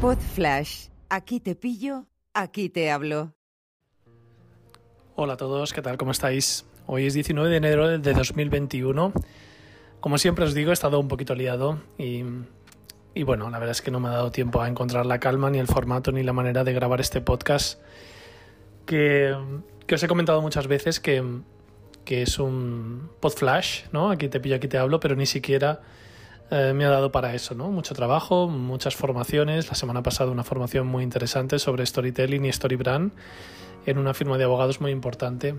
Pod Flash. Aquí te pillo, aquí te hablo. Hola a todos, ¿qué tal? ¿Cómo estáis? Hoy es 19 de enero de 2021. Como siempre os digo, he estado un poquito liado y, bueno, la verdad es que no me ha dado tiempo a encontrar la calma, ni el formato, ni la manera de grabar este podcast que, que os he comentado muchas veces que, que es un pod flash, ¿no? Aquí te pillo, aquí te hablo, pero ni siquiera eh, me ha dado para eso, ¿no? Mucho trabajo, muchas formaciones. La semana pasada una formación muy interesante sobre storytelling y storybrand en una firma de abogados muy importante.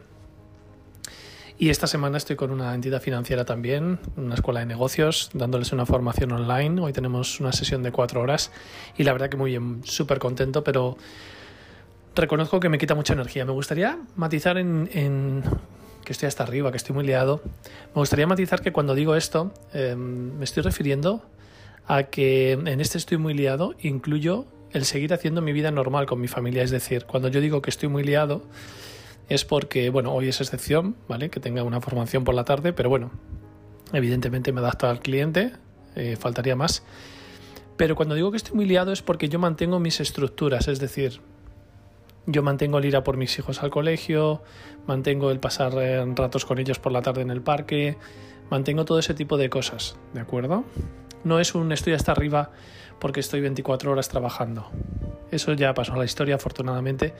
Y esta semana estoy con una entidad financiera también, una escuela de negocios, dándoles una formación online. Hoy tenemos una sesión de cuatro horas y la verdad que muy bien, súper contento, pero reconozco que me quita mucha energía. Me gustaría matizar en, en que estoy hasta arriba, que estoy muy liado. Me gustaría matizar que cuando digo esto, eh, me estoy refiriendo a que en este estoy muy liado, incluyo el seguir haciendo mi vida normal con mi familia. Es decir, cuando yo digo que estoy muy liado, es porque, bueno, hoy es excepción, ¿vale? Que tenga una formación por la tarde, pero bueno, evidentemente me adapto al cliente, eh, faltaría más. Pero cuando digo que estoy muy liado es porque yo mantengo mis estructuras, es decir, yo mantengo el ir a por mis hijos al colegio, mantengo el pasar eh, ratos con ellos por la tarde en el parque, mantengo todo ese tipo de cosas, ¿de acuerdo? No es un estoy hasta arriba porque estoy 24 horas trabajando. Eso ya pasó a la historia, afortunadamente.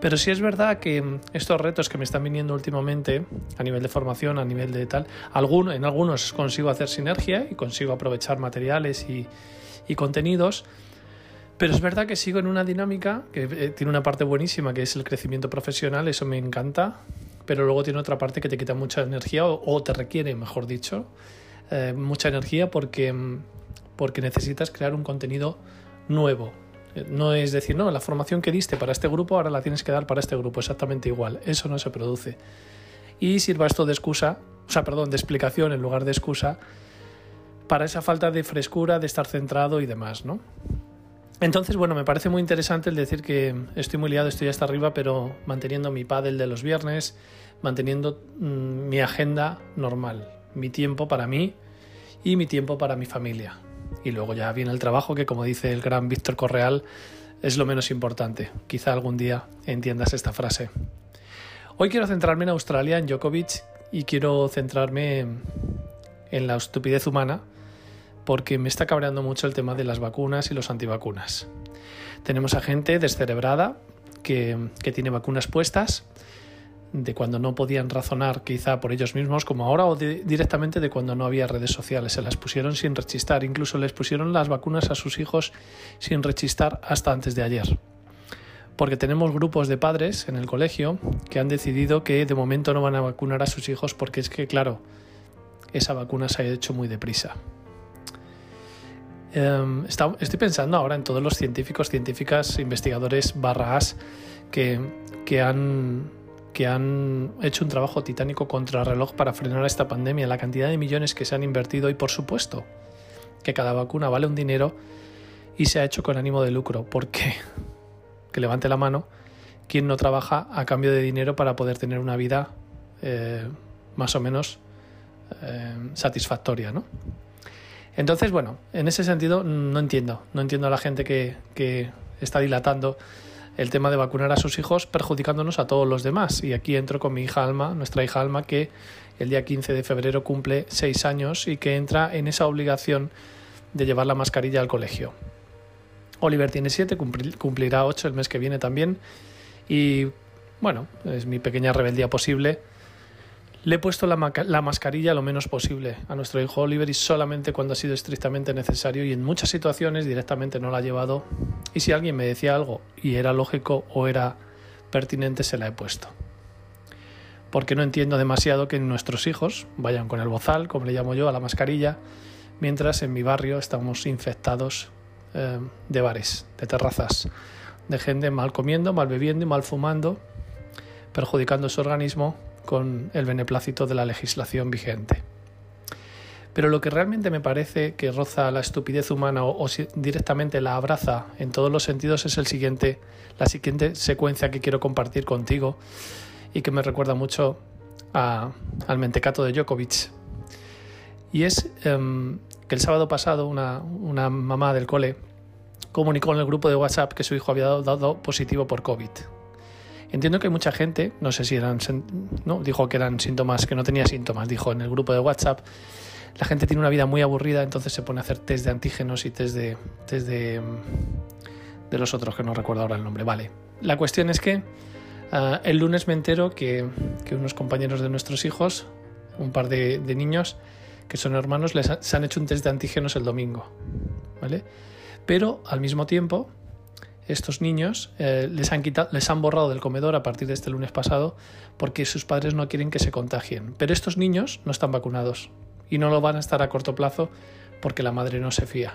Pero sí es verdad que estos retos que me están viniendo últimamente, a nivel de formación, a nivel de tal, en algunos consigo hacer sinergia y consigo aprovechar materiales y, y contenidos, pero es verdad que sigo en una dinámica que eh, tiene una parte buenísima, que es el crecimiento profesional, eso me encanta, pero luego tiene otra parte que te quita mucha energía o, te requiere, mejor dicho, eh, mucha energía porque, porque necesitas crear un contenido nuevo. Eh, no es decir, no, la formación que diste para este grupo ahora la tienes que dar para este grupo, exactamente igual. Eso no se produce. Y sirva esto de excusa, o sea, perdón, de explicación en lugar de excusa, para esa falta de frescura, de estar centrado y demás, ¿no? Entonces, bueno, me parece muy interesante el decir que estoy muy liado, estoy hasta arriba, pero manteniendo mi paddle de los viernes, manteniendo mm, mi agenda normal, mi tiempo para mí y mi tiempo para mi familia. Y luego ya viene el trabajo, que como dice el gran Víctor Correal, es lo menos importante. Quizá algún día entiendas esta frase. Hoy quiero centrarme en Australia, en Djokovic, y quiero centrarme en la estupidez humana porque me está cabreando mucho el tema de las vacunas y los antivacunas. Tenemos a gente descerebrada que, tiene vacunas puestas, de cuando no podían razonar quizá por ellos mismos como ahora o directamente de cuando no había redes sociales. Se las pusieron sin rechistar, incluso les pusieron las vacunas a sus hijos sin rechistar hasta antes de ayer. Porque tenemos grupos de padres en el colegio que han decidido que de momento no van a vacunar a sus hijos porque es que, claro, esa vacuna se ha hecho muy deprisa. Em, estoy pensando ahora en todos los científicos, científicas, investigadores barras que, que, han, hecho un trabajo titánico contra reloj para frenar esta pandemia, la cantidad de millones que se han invertido y por supuesto que cada vacuna vale un dinero y se ha hecho con ánimo de lucro. porque Que levante la mano quien no trabaja a cambio de dinero para poder tener una vida eh, más o menos eh, satisfactoria, ¿no? Entonces, bueno, en ese sentido no entiendo, no entiendo a la gente que, que está dilatando el tema de vacunar a sus hijos perjudicándonos a todos los demás. Y aquí entro con mi hija Alma, nuestra hija Alma, que el día 15 de febrero cumple seis años y que entra en esa obligación de llevar la mascarilla al colegio. Oliver tiene siete, cumplirá ocho el mes que viene también. Y bueno, es mi pequeña rebeldía posible le he puesto la, mascarilla lo menos posible a nuestro hijo Oliver y solamente cuando ha sido estrictamente necesario y en muchas situaciones directamente no la ha llevado y si alguien me decía algo y era lógico o era pertinente se la he puesto. Porque no entiendo demasiado que nuestros hijos vayan con el bozal, como le llamo yo, a la mascarilla, mientras en mi barrio estamos infectados eh, de bares, de terrazas, de gente mal comiendo, mal bebiendo y mal fumando, perjudicando su organismo con el beneplácito de la legislación vigente. Pero lo que realmente me parece que roza la estupidez humana o, directamente la abraza en todos los sentidos es el siguiente, la siguiente secuencia que quiero compartir contigo y que me recuerda mucho al mentecato de Djokovic. Y es em, que el sábado pasado una, una mamá del cole comunicó en el grupo de WhatsApp que su hijo había dado, positivo por COVID. Entiendo que mucha gente, no sé si eran, no, dijo que eran síntomas, que no tenía síntomas, dijo en el grupo de WhatsApp, la gente tiene una vida muy aburrida, entonces se pone a hacer test de antígenos y test de, test de, de los otros, que no recuerdo ahora el nombre. Vale, la cuestión es que ah, el lunes me entero que, unos compañeros de nuestros hijos, un par de, niños, que son hermanos, les han hecho un test de antígenos el domingo. ¿Vale? Pero al mismo tiempo, estos niños eh, les, han quitado, les han borrado del comedor a partir de este lunes pasado porque sus padres no quieren que se contagien. Pero estos niños no están vacunados y no lo van a estar a corto plazo porque la madre no se fía.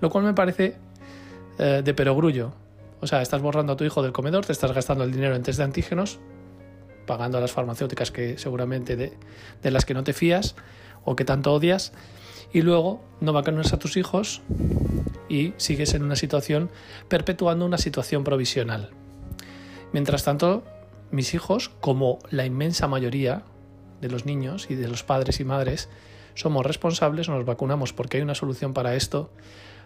Lo cual me parece eh, de perogrullo. O sea, estás borrando a tu hijo del comedor, te estás gastando el dinero en test de antígenos, pagando a las farmacéuticas que seguramente de, de las que no te fías o que tanto odias y luego no vacunas a tus hijos y sigues en una situación perpetuando una situación provisional. Mientras tanto, mis hijos, como la inmensa mayoría de los niños y de los padres y madres, somos responsables, nos vacunamos porque hay una solución para esto,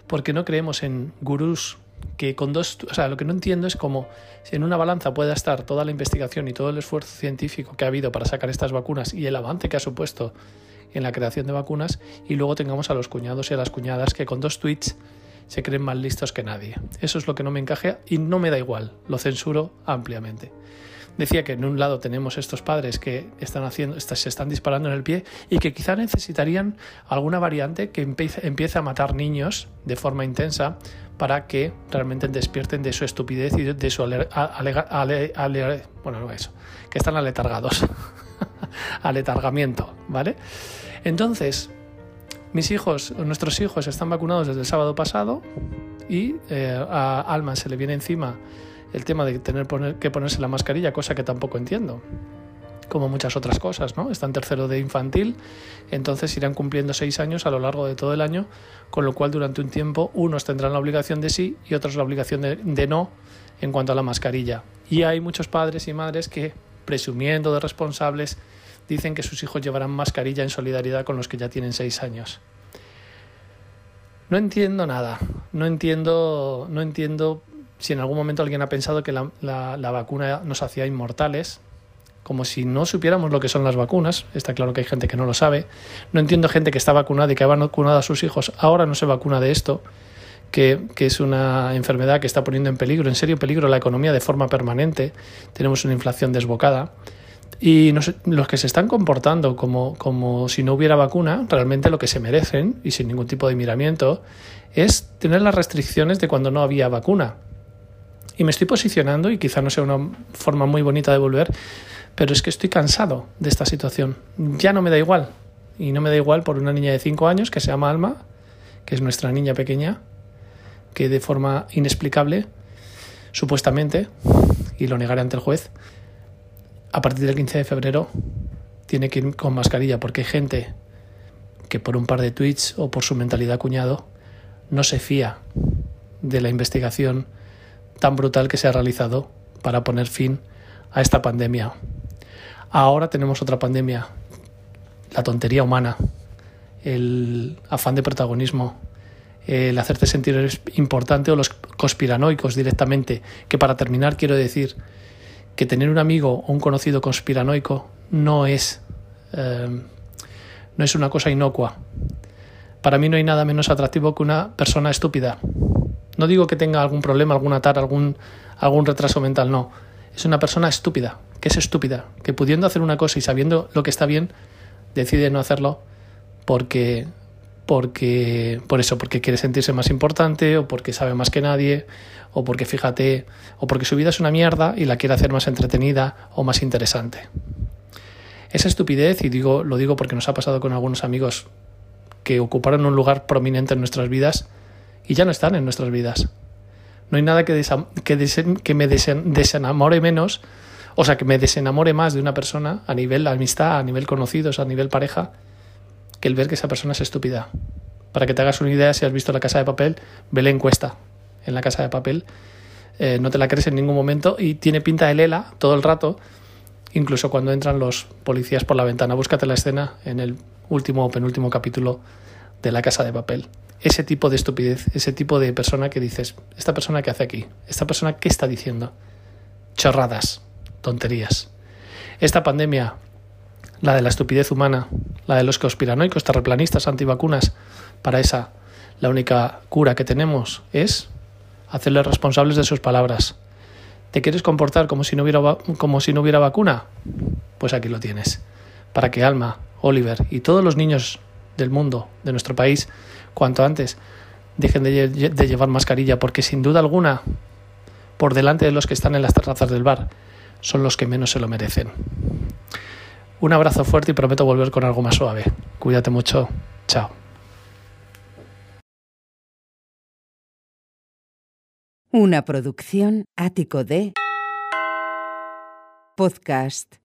porque no creemos en gurús que con dos, o sea, lo que no entiendo es cómo en una balanza pueda estar toda la investigación y todo el esfuerzo científico que ha habido para sacar estas vacunas y el avance que ha supuesto en la creación de vacunas y luego tengamos a los cuñados y a las cuñadas que con dos tweets se creen más listos que nadie. Eso es lo que no me encaja y no me da igual, lo censuro ampliamente. Decía que en un lado tenemos estos padres que están haciendo, se están disparando en el pie y que quizá necesitarían alguna variante que empiece, a matar niños de forma intensa para que realmente despierten de su estupidez y de su bueno, eso, que están aletargados, aletargamiento, ¿vale? Entonces, mis hijos, nuestros hijos están vacunados desde el sábado pasado y eh, a Alma se le viene encima el tema de tener que ponerse la mascarilla, cosa que tampoco entiendo como muchas otras cosas, ¿no? Está en tercero de infantil, entonces irán cumpliendo seis años a lo largo de todo el año, con lo cual durante un tiempo unos tendrán la obligación de sí y otros la obligación de, de no en cuanto a la mascarilla. Y hay muchos padres y madres que, presumiendo de responsables, dicen que sus hijos llevarán mascarilla en solidaridad con los que ya tienen seis años. No entiendo nada, no entiendo, no entiendo si en algún momento alguien ha pensado que la, vacuna nos hacía inmortales, como si no supiéramos lo que son las vacunas. Está claro que hay gente que no lo sabe. No entiendo gente que está vacunada y que ha vacunado a sus hijos, ahora no se vacuna de esto, que, que, es una enfermedad que está poniendo en peligro, en serio peligro, la economía de forma permanente. Tenemos una inflación desbocada. Y los que se están comportando como, como si no hubiera vacuna, realmente lo que se merecen, y sin ningún tipo de miramiento, es tener las restricciones de cuando no había vacuna. Y me estoy posicionando, y quizá no sea una forma muy bonita de volver, pero es que estoy cansado de esta situación. Ya no me da igual. Y no me da igual por una niña de 5 años que se llama Alma, que es nuestra niña pequeña, que de forma inexplicable, supuestamente, y lo negaré ante el juez, a partir del 15 de febrero tiene que ir con mascarilla porque hay gente que por un par de tweets o por su mentalidad cuñado no se fía de la investigación tan brutal que se ha realizado para poner fin a esta pandemia. Ahora tenemos otra pandemia, la tontería humana, el afán de protagonismo, el hacerte sentir importante o los conspiranoicos directamente, que para terminar quiero decir que tener un amigo o un conocido conspiranoico no es, eh, no es una cosa inocua. Para mí no hay nada menos atractivo que una persona estúpida. No digo que tenga algún problema, algún atar, algún, algún retraso mental, no. Es una persona estúpida, que es estúpida, que pudiendo hacer una cosa y sabiendo lo que está bien, decide no hacerlo porque porque por eso, porque quiere sentirse más importante o porque sabe más que nadie o porque fíjate o porque su vida es una mierda y la quiere hacer más entretenida o más interesante. Esa estupidez, y digo, lo digo porque nos ha pasado con algunos amigos que ocuparon un lugar prominente en nuestras vidas y ya no están en nuestras vidas. No hay nada que, que, que me desenamore menos, o sea, que me desenamore más de una persona a nivel amistad, a nivel conocidos, a nivel pareja, que el ver que esa persona es estúpida. Para que te hagas una idea, si has visto la casa de papel, ve la encuesta en la casa de papel. Eh, no te la crees en ningún momento y tiene pinta de lela todo el rato, incluso cuando entran los policías por la ventana. Búscate la escena en el último o penúltimo capítulo de la casa de papel. ese tipo de estupidez, ese tipo de persona que dices, esta persona que hace aquí, esta persona qué está diciendo, chorradas, tonterías. Esta pandemia, la de la estupidez humana, la de los conspiranoicos, terraplanistas, antivacunas, para esa la única cura que tenemos es hacerles responsables de sus palabras. ¿Te quieres comportar como si no hubiera, como si no hubiera vacuna? Pues aquí lo tienes. Para que Alma, Oliver y todos los niños del mundo, de nuestro país, cuanto antes dejen de, de llevar mascarilla, porque sin duda alguna, por delante de los que están en las terrazas del bar, son los que menos se lo merecen. Un abrazo fuerte y prometo volver con algo más suave. Cuídate mucho. Chao. Una producción ático de podcast